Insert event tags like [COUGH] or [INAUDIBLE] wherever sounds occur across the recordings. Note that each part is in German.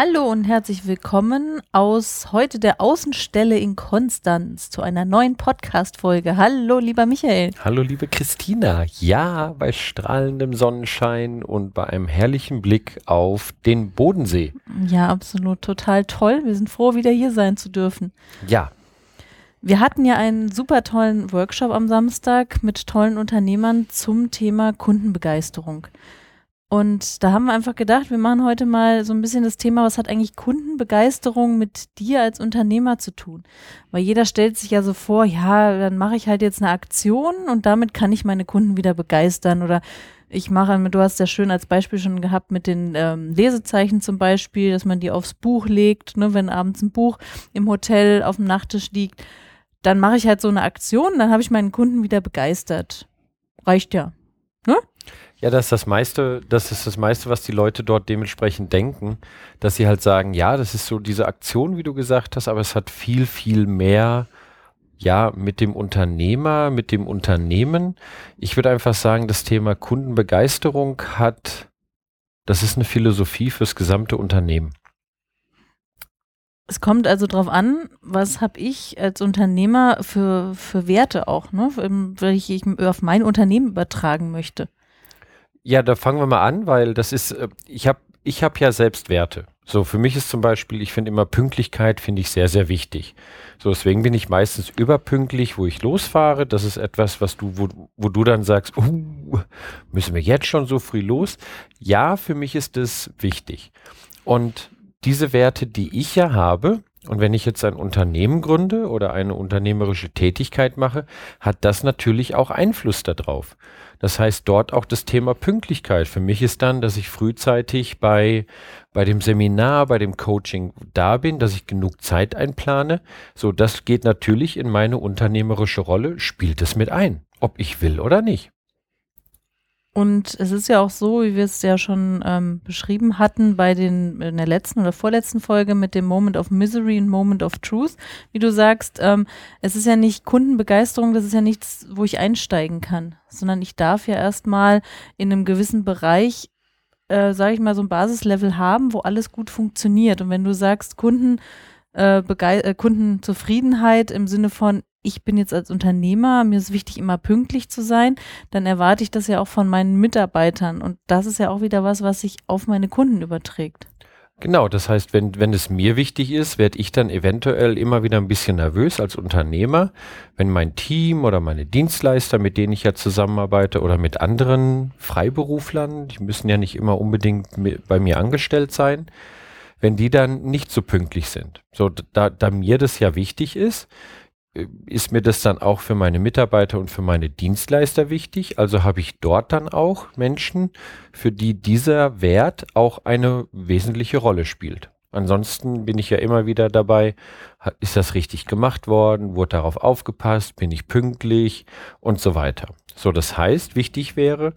Hallo und herzlich willkommen aus heute der Außenstelle in Konstanz zu einer neuen Podcast-Folge. Hallo, lieber Michael. Hallo, liebe Christina. Ja, bei strahlendem Sonnenschein und bei einem herrlichen Blick auf den Bodensee. Ja, absolut. Total toll. Wir sind froh, wieder hier sein zu dürfen. Ja. Wir hatten ja einen super tollen Workshop am Samstag mit tollen Unternehmern zum Thema Kundenbegeisterung. Und da haben wir einfach gedacht, wir machen heute mal so ein bisschen das Thema, was hat eigentlich Kundenbegeisterung mit dir als Unternehmer zu tun? Weil jeder stellt sich ja so vor, ja, dann mache ich halt jetzt eine Aktion und damit kann ich meine Kunden wieder begeistern oder ich mache, du hast ja schön als Beispiel schon gehabt mit den ähm, Lesezeichen zum Beispiel, dass man die aufs Buch legt, ne, wenn abends ein Buch im Hotel auf dem Nachttisch liegt, dann mache ich halt so eine Aktion, dann habe ich meinen Kunden wieder begeistert. Reicht ja. Ne? Ja, das ist das meiste, das ist das meiste, was die Leute dort dementsprechend denken, dass sie halt sagen, ja, das ist so diese Aktion, wie du gesagt hast, aber es hat viel, viel mehr, ja, mit dem Unternehmer, mit dem Unternehmen. Ich würde einfach sagen, das Thema Kundenbegeisterung hat, das ist eine Philosophie fürs gesamte Unternehmen. Es kommt also darauf an, was habe ich als Unternehmer für, für Werte auch, ne, welche ich auf mein Unternehmen übertragen möchte. Ja, da fangen wir mal an, weil das ist, äh, ich habe ich hab ja selbst Werte. So, für mich ist zum Beispiel, ich finde immer Pünktlichkeit finde ich sehr, sehr wichtig. So, deswegen bin ich meistens überpünktlich, wo ich losfahre. Das ist etwas, was du, wo, wo du dann sagst, uh, müssen wir jetzt schon so früh los? Ja, für mich ist das wichtig. Und diese Werte, die ich ja habe, und wenn ich jetzt ein Unternehmen gründe oder eine unternehmerische Tätigkeit mache, hat das natürlich auch Einfluss darauf. Das heißt, dort auch das Thema Pünktlichkeit. Für mich ist dann, dass ich frühzeitig bei, bei dem Seminar, bei dem Coaching da bin, dass ich genug Zeit einplane. So, das geht natürlich in meine unternehmerische Rolle, spielt es mit ein, ob ich will oder nicht. Und es ist ja auch so, wie wir es ja schon ähm, beschrieben hatten bei den in der letzten oder vorletzten Folge mit dem Moment of Misery und Moment of Truth, wie du sagst, ähm, es ist ja nicht Kundenbegeisterung, das ist ja nichts, wo ich einsteigen kann, sondern ich darf ja erstmal in einem gewissen Bereich, äh, sage ich mal, so ein Basislevel haben, wo alles gut funktioniert. Und wenn du sagst, Kunden äh, äh, Kundenzufriedenheit im Sinne von, ich bin jetzt als Unternehmer, mir ist wichtig, immer pünktlich zu sein, dann erwarte ich das ja auch von meinen Mitarbeitern. Und das ist ja auch wieder was, was sich auf meine Kunden überträgt. Genau, das heißt, wenn, wenn es mir wichtig ist, werde ich dann eventuell immer wieder ein bisschen nervös als Unternehmer, wenn mein Team oder meine Dienstleister, mit denen ich ja zusammenarbeite oder mit anderen Freiberuflern, die müssen ja nicht immer unbedingt bei mir angestellt sein, wenn die dann nicht so pünktlich sind. So, da, da mir das ja wichtig ist, ist mir das dann auch für meine Mitarbeiter und für meine Dienstleister wichtig. Also habe ich dort dann auch Menschen, für die dieser Wert auch eine wesentliche Rolle spielt. Ansonsten bin ich ja immer wieder dabei, ist das richtig gemacht worden, wurde darauf aufgepasst, bin ich pünktlich und so weiter. So, das heißt, wichtig wäre,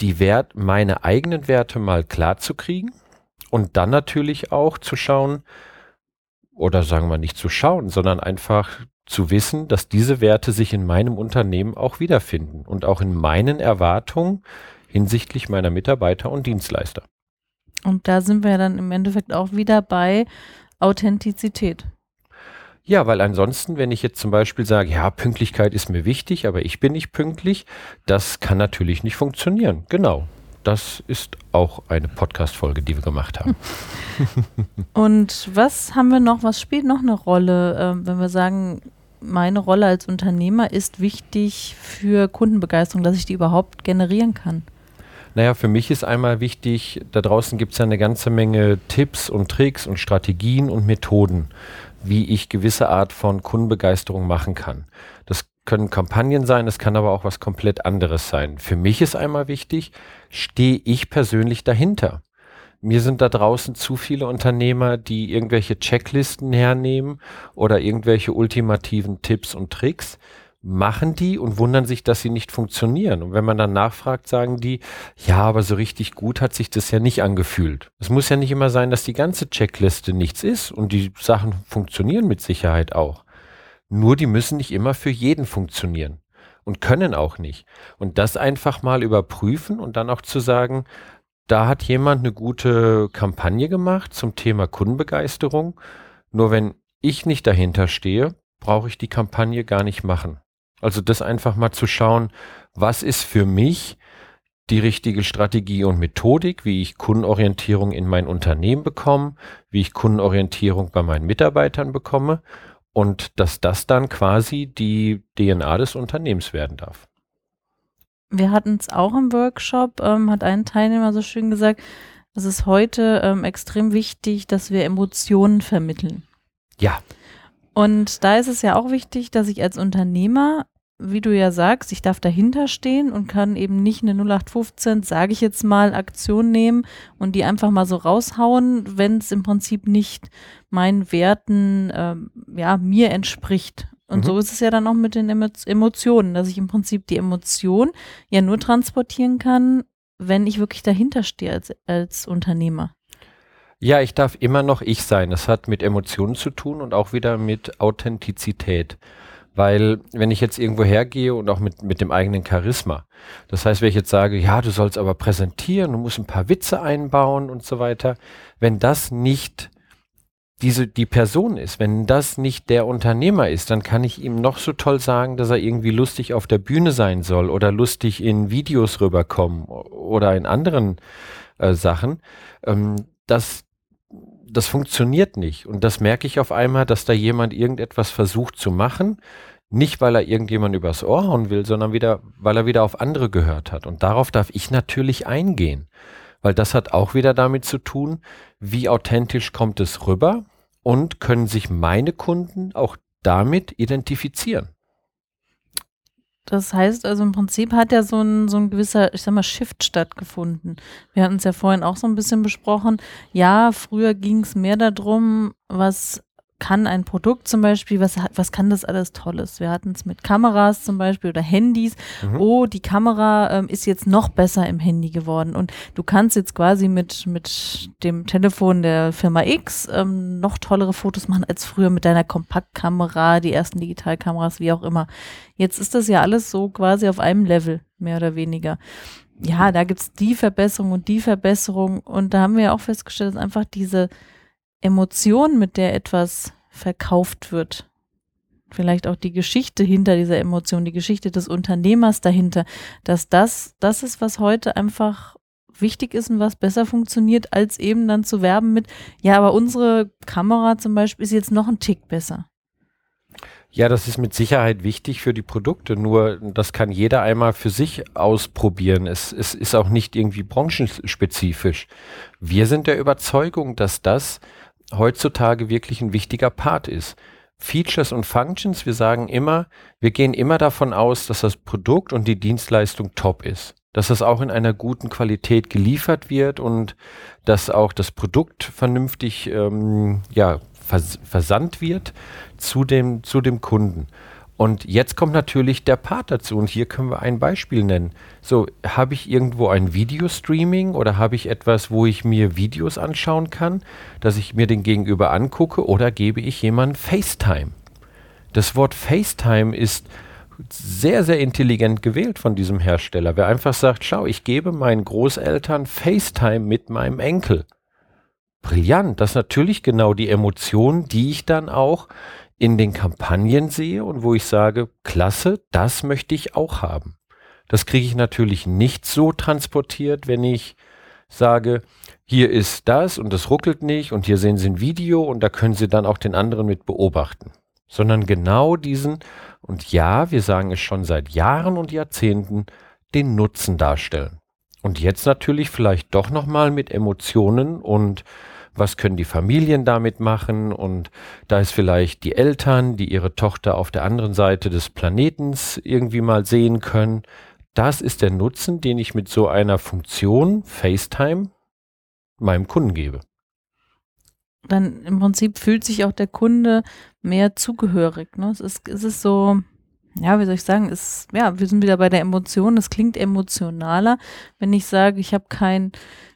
die Wert, meine eigenen Werte mal klar zu kriegen und dann natürlich auch zu schauen, oder sagen wir nicht zu schauen, sondern einfach zu wissen, dass diese Werte sich in meinem Unternehmen auch wiederfinden und auch in meinen Erwartungen hinsichtlich meiner Mitarbeiter und Dienstleister. Und da sind wir ja dann im Endeffekt auch wieder bei Authentizität. Ja, weil ansonsten, wenn ich jetzt zum Beispiel sage, ja, Pünktlichkeit ist mir wichtig, aber ich bin nicht pünktlich, das kann natürlich nicht funktionieren. Genau. Das ist auch eine Podcast-Folge, die wir gemacht haben. [LAUGHS] Und was haben wir noch? Was spielt noch eine Rolle, äh, wenn wir sagen, meine Rolle als Unternehmer ist wichtig für Kundenbegeisterung, dass ich die überhaupt generieren kann? Naja, für mich ist einmal wichtig, da draußen gibt es ja eine ganze Menge Tipps und Tricks und Strategien und Methoden, wie ich gewisse Art von Kundenbegeisterung machen kann. Das können Kampagnen sein, es kann aber auch was komplett anderes sein. Für mich ist einmal wichtig, stehe ich persönlich dahinter? Mir sind da draußen zu viele Unternehmer, die irgendwelche Checklisten hernehmen oder irgendwelche ultimativen Tipps und Tricks. machen die und wundern sich, dass sie nicht funktionieren. Und wenn man dann nachfragt, sagen die, ja, aber so richtig gut hat sich das ja nicht angefühlt. Es muss ja nicht immer sein, dass die ganze Checkliste nichts ist und die Sachen funktionieren mit Sicherheit auch. Nur die müssen nicht immer für jeden funktionieren und können auch nicht. Und das einfach mal überprüfen und dann auch zu sagen, da hat jemand eine gute Kampagne gemacht zum Thema Kundenbegeisterung. Nur wenn ich nicht dahinter stehe, brauche ich die Kampagne gar nicht machen. Also das einfach mal zu schauen, was ist für mich die richtige Strategie und Methodik, wie ich Kundenorientierung in mein Unternehmen bekomme, wie ich Kundenorientierung bei meinen Mitarbeitern bekomme und dass das dann quasi die DNA des Unternehmens werden darf. Wir hatten es auch im Workshop, ähm, hat ein Teilnehmer so schön gesagt, es ist heute ähm, extrem wichtig, dass wir Emotionen vermitteln. Ja. Und da ist es ja auch wichtig, dass ich als Unternehmer, wie du ja sagst, ich darf dahinter stehen und kann eben nicht eine 0815, sage ich jetzt mal, Aktion nehmen und die einfach mal so raushauen, wenn es im Prinzip nicht meinen Werten, ähm, ja, mir entspricht. Und mhm. so ist es ja dann auch mit den Emotionen, dass ich im Prinzip die Emotion ja nur transportieren kann, wenn ich wirklich dahinter stehe als, als Unternehmer. Ja, ich darf immer noch ich sein. Das hat mit Emotionen zu tun und auch wieder mit Authentizität. Weil wenn ich jetzt irgendwo hergehe und auch mit, mit dem eigenen Charisma, das heißt, wenn ich jetzt sage, ja, du sollst aber präsentieren, du musst ein paar Witze einbauen und so weiter, wenn das nicht diese, die Person ist, wenn das nicht der Unternehmer ist, dann kann ich ihm noch so toll sagen, dass er irgendwie lustig auf der Bühne sein soll oder lustig in Videos rüberkommen oder in anderen äh, Sachen. Ähm, das, das funktioniert nicht. Und das merke ich auf einmal, dass da jemand irgendetwas versucht zu machen. Nicht, weil er irgendjemand übers Ohr hauen will, sondern wieder, weil er wieder auf andere gehört hat. Und darauf darf ich natürlich eingehen. Weil das hat auch wieder damit zu tun, wie authentisch kommt es rüber und können sich meine Kunden auch damit identifizieren. Das heißt also im Prinzip hat ja so ein, so ein gewisser, ich sag mal, Shift stattgefunden. Wir hatten es ja vorhin auch so ein bisschen besprochen. Ja, früher ging es mehr darum, was kann ein Produkt zum Beispiel, was, was kann das alles Tolles? Wir hatten es mit Kameras zum Beispiel oder Handys. Mhm. Oh, die Kamera ähm, ist jetzt noch besser im Handy geworden und du kannst jetzt quasi mit, mit dem Telefon der Firma X ähm, noch tollere Fotos machen als früher mit deiner Kompaktkamera, die ersten Digitalkameras, wie auch immer. Jetzt ist das ja alles so quasi auf einem Level, mehr oder weniger ja, da gibt es die Verbesserung und die Verbesserung. Und da haben wir ja auch festgestellt, dass einfach diese, Emotion, mit der etwas verkauft wird, vielleicht auch die Geschichte hinter dieser Emotion, die Geschichte des Unternehmers dahinter, dass das das ist, was heute einfach wichtig ist und was besser funktioniert, als eben dann zu werben mit, ja, aber unsere Kamera zum Beispiel ist jetzt noch ein Tick besser. Ja, das ist mit Sicherheit wichtig für die Produkte, nur das kann jeder einmal für sich ausprobieren. Es, es ist auch nicht irgendwie branchenspezifisch. Wir sind der Überzeugung, dass das heutzutage wirklich ein wichtiger Part ist. Features und Functions, wir sagen immer, wir gehen immer davon aus, dass das Produkt und die Dienstleistung top ist. Dass das auch in einer guten Qualität geliefert wird und dass auch das Produkt vernünftig ähm, ja, vers versandt wird zu dem, zu dem Kunden. Und jetzt kommt natürlich der Part dazu und hier können wir ein Beispiel nennen. So, habe ich irgendwo ein Videostreaming oder habe ich etwas, wo ich mir Videos anschauen kann, dass ich mir den Gegenüber angucke oder gebe ich jemandem FaceTime? Das Wort FaceTime ist sehr, sehr intelligent gewählt von diesem Hersteller. Wer einfach sagt, schau, ich gebe meinen Großeltern FaceTime mit meinem Enkel. Brillant, das ist natürlich genau die Emotion, die ich dann auch in den Kampagnen sehe und wo ich sage, klasse, das möchte ich auch haben. Das kriege ich natürlich nicht so transportiert, wenn ich sage, hier ist das und das ruckelt nicht und hier sehen Sie ein Video und da können Sie dann auch den anderen mit beobachten. Sondern genau diesen, und ja, wir sagen es schon seit Jahren und Jahrzehnten, den Nutzen darstellen. Und jetzt natürlich vielleicht doch nochmal mit Emotionen und was können die Familien damit machen und da ist vielleicht die Eltern, die ihre Tochter auf der anderen Seite des Planetens irgendwie mal sehen können. Das ist der Nutzen, den ich mit so einer Funktion FaceTime meinem Kunden gebe. Dann im Prinzip fühlt sich auch der Kunde mehr zugehörig. Ne? Es, ist, es ist so, ja, wie soll ich sagen, ist, ja, wir sind wieder bei der Emotion. Es klingt emotionaler, wenn ich sage, ich habe kein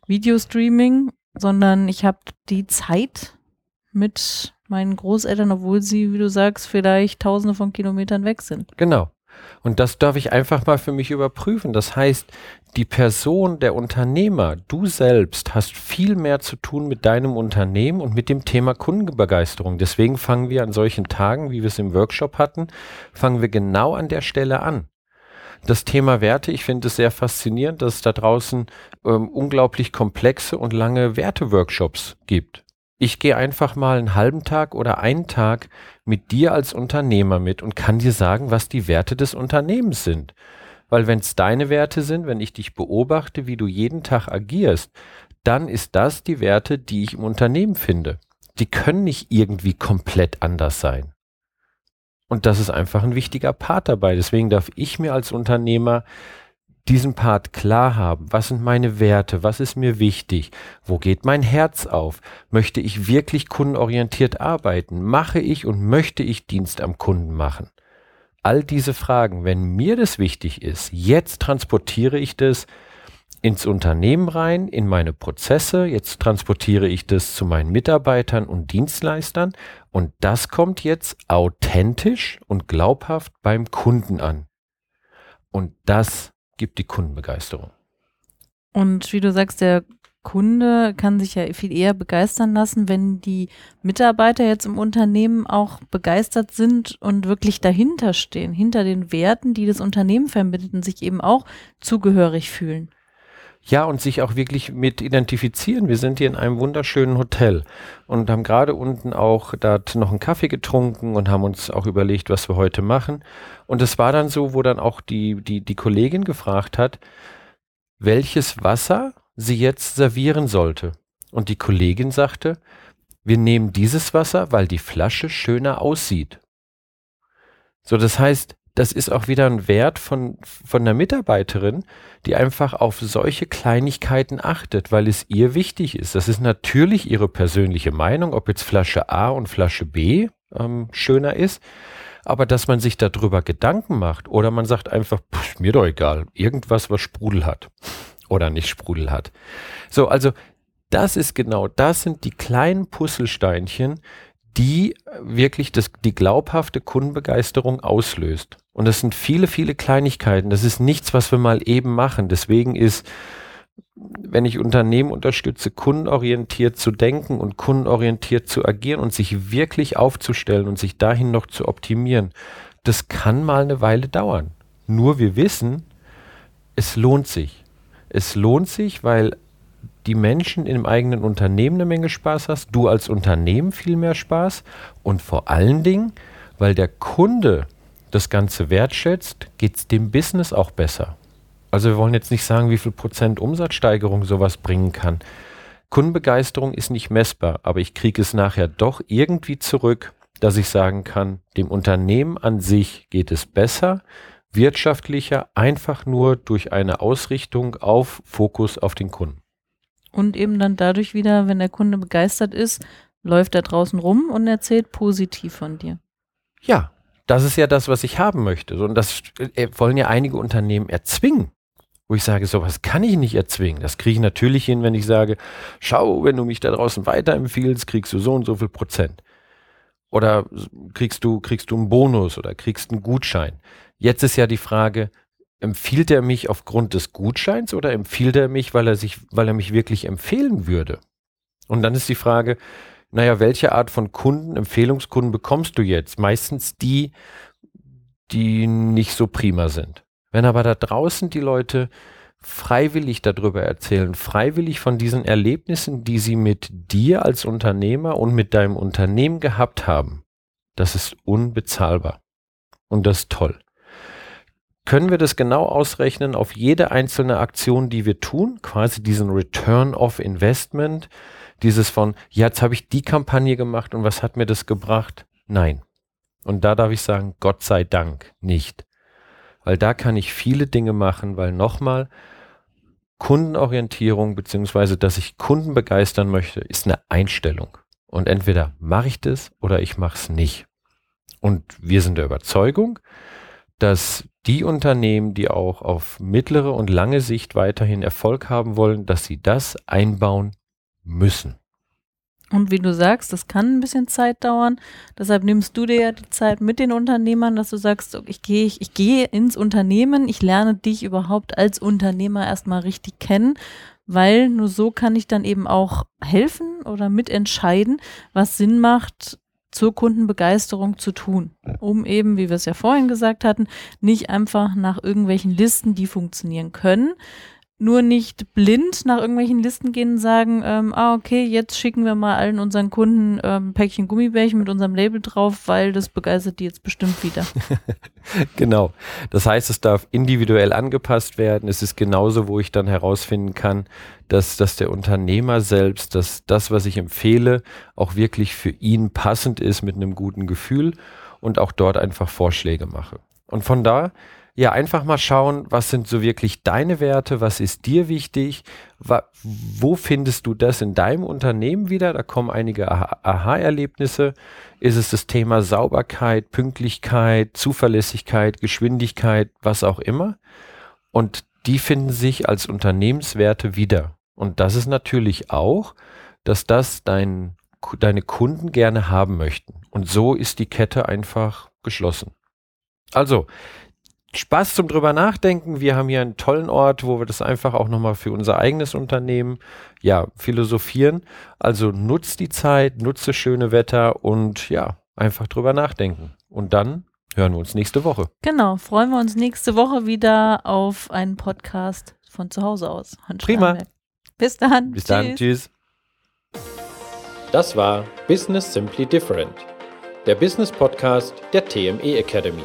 Videostreaming, sondern ich habe die Zeit mit meinen Großeltern, obwohl sie, wie du sagst, vielleicht tausende von Kilometern weg sind. Genau. Und das darf ich einfach mal für mich überprüfen. Das heißt, die Person, der Unternehmer, du selbst hast viel mehr zu tun mit deinem Unternehmen und mit dem Thema Kundenbegeisterung. Deswegen fangen wir an solchen Tagen, wie wir es im Workshop hatten, fangen wir genau an der Stelle an. Das Thema Werte, ich finde es sehr faszinierend, dass es da draußen ähm, unglaublich komplexe und lange Werte-Workshops gibt. Ich gehe einfach mal einen halben Tag oder einen Tag mit dir als Unternehmer mit und kann dir sagen, was die Werte des Unternehmens sind. Weil wenn es deine Werte sind, wenn ich dich beobachte, wie du jeden Tag agierst, dann ist das die Werte, die ich im Unternehmen finde. Die können nicht irgendwie komplett anders sein. Und das ist einfach ein wichtiger Part dabei. Deswegen darf ich mir als Unternehmer diesen Part klar haben. Was sind meine Werte? Was ist mir wichtig? Wo geht mein Herz auf? Möchte ich wirklich kundenorientiert arbeiten? Mache ich und möchte ich Dienst am Kunden machen? All diese Fragen, wenn mir das wichtig ist, jetzt transportiere ich das ins Unternehmen rein, in meine Prozesse, jetzt transportiere ich das zu meinen Mitarbeitern und Dienstleistern und das kommt jetzt authentisch und glaubhaft beim Kunden an. Und das gibt die Kundenbegeisterung. Und wie du sagst, der Kunde kann sich ja viel eher begeistern lassen, wenn die Mitarbeiter jetzt im Unternehmen auch begeistert sind und wirklich dahinter stehen, hinter den Werten, die das Unternehmen vermittelt und sich eben auch zugehörig fühlen. Ja, und sich auch wirklich mit identifizieren. Wir sind hier in einem wunderschönen Hotel und haben gerade unten auch da noch einen Kaffee getrunken und haben uns auch überlegt, was wir heute machen. Und es war dann so, wo dann auch die, die, die Kollegin gefragt hat, welches Wasser sie jetzt servieren sollte. Und die Kollegin sagte, wir nehmen dieses Wasser, weil die Flasche schöner aussieht. So, das heißt, das ist auch wieder ein Wert von, von einer Mitarbeiterin, die einfach auf solche Kleinigkeiten achtet, weil es ihr wichtig ist. Das ist natürlich ihre persönliche Meinung, ob jetzt Flasche A und Flasche B ähm, schöner ist. Aber dass man sich darüber Gedanken macht oder man sagt einfach, pff, mir doch egal, irgendwas, was Sprudel hat oder nicht Sprudel hat. So, also das ist genau, das sind die kleinen Puzzlesteinchen, die wirklich das, die glaubhafte Kundenbegeisterung auslöst. Und das sind viele, viele Kleinigkeiten. Das ist nichts, was wir mal eben machen. Deswegen ist, wenn ich Unternehmen unterstütze, kundenorientiert zu denken und kundenorientiert zu agieren und sich wirklich aufzustellen und sich dahin noch zu optimieren, das kann mal eine Weile dauern. Nur wir wissen, es lohnt sich. Es lohnt sich, weil die Menschen im eigenen Unternehmen eine Menge Spaß hast, du als Unternehmen viel mehr Spaß und vor allen Dingen, weil der Kunde das Ganze wertschätzt, geht es dem Business auch besser. Also wir wollen jetzt nicht sagen, wie viel Prozent Umsatzsteigerung sowas bringen kann. Kundenbegeisterung ist nicht messbar, aber ich kriege es nachher doch irgendwie zurück, dass ich sagen kann, dem Unternehmen an sich geht es besser, wirtschaftlicher, einfach nur durch eine Ausrichtung auf Fokus auf den Kunden. Und eben dann dadurch wieder, wenn der Kunde begeistert ist, läuft er draußen rum und erzählt positiv von dir. Ja, das ist ja das, was ich haben möchte. Und das äh, wollen ja einige Unternehmen erzwingen. Wo ich sage, sowas kann ich nicht erzwingen. Das kriege ich natürlich hin, wenn ich sage, schau, wenn du mich da draußen weiterempfiehlst, kriegst du so und so viel Prozent. Oder kriegst du, kriegst du einen Bonus oder kriegst einen Gutschein. Jetzt ist ja die Frage, empfiehlt er mich aufgrund des Gutscheins oder empfiehlt er mich, weil er sich, weil er mich wirklich empfehlen würde? Und dann ist die Frage, naja, welche Art von Kunden, Empfehlungskunden bekommst du jetzt? Meistens die, die nicht so prima sind. Wenn aber da draußen die Leute freiwillig darüber erzählen, freiwillig von diesen Erlebnissen, die sie mit dir als Unternehmer und mit deinem Unternehmen gehabt haben, das ist unbezahlbar. Und das ist toll können wir das genau ausrechnen auf jede einzelne Aktion, die wir tun, quasi diesen Return of Investment, dieses von, ja, jetzt habe ich die Kampagne gemacht und was hat mir das gebracht? Nein. Und da darf ich sagen, Gott sei Dank nicht. Weil da kann ich viele Dinge machen, weil nochmal, Kundenorientierung beziehungsweise, dass ich Kunden begeistern möchte, ist eine Einstellung. Und entweder mache ich das oder ich mache es nicht. Und wir sind der Überzeugung, dass die Unternehmen, die auch auf mittlere und lange Sicht weiterhin Erfolg haben wollen, dass sie das einbauen müssen. Und wie du sagst, das kann ein bisschen Zeit dauern. Deshalb nimmst du dir ja die Zeit mit den Unternehmern, dass du sagst, ich gehe ich, ich gehe ins Unternehmen, ich lerne dich überhaupt als Unternehmer erstmal richtig kennen, weil nur so kann ich dann eben auch helfen oder mitentscheiden, was Sinn macht, zur Kundenbegeisterung zu tun, um eben, wie wir es ja vorhin gesagt hatten, nicht einfach nach irgendwelchen Listen, die funktionieren können, nur nicht blind nach irgendwelchen Listen gehen und sagen, ähm, ah, okay, jetzt schicken wir mal allen unseren Kunden ähm, Päckchen Gummibärchen mit unserem Label drauf, weil das begeistert die jetzt bestimmt wieder. [LAUGHS] genau. Das heißt, es darf individuell angepasst werden. Es ist genauso, wo ich dann herausfinden kann, dass, dass der Unternehmer selbst, dass das, was ich empfehle, auch wirklich für ihn passend ist mit einem guten Gefühl und auch dort einfach Vorschläge mache. Und von da ja, einfach mal schauen, was sind so wirklich deine Werte, was ist dir wichtig, wo findest du das in deinem Unternehmen wieder? Da kommen einige Aha-Erlebnisse. Ist es das Thema Sauberkeit, Pünktlichkeit, Zuverlässigkeit, Geschwindigkeit, was auch immer? Und die finden sich als Unternehmenswerte wieder. Und das ist natürlich auch, dass das dein, deine Kunden gerne haben möchten. Und so ist die Kette einfach geschlossen. Also, Spaß zum drüber nachdenken. Wir haben hier einen tollen Ort, wo wir das einfach auch nochmal für unser eigenes Unternehmen ja philosophieren. Also nutzt die Zeit, nutze schöne Wetter und ja, einfach drüber nachdenken. Und dann hören wir uns nächste Woche. Genau, freuen wir uns nächste Woche wieder auf einen Podcast von zu Hause aus. Hans Prima. Bis dann. Bis dann. Tschüss. Das war Business Simply Different, der Business Podcast der TME Academy.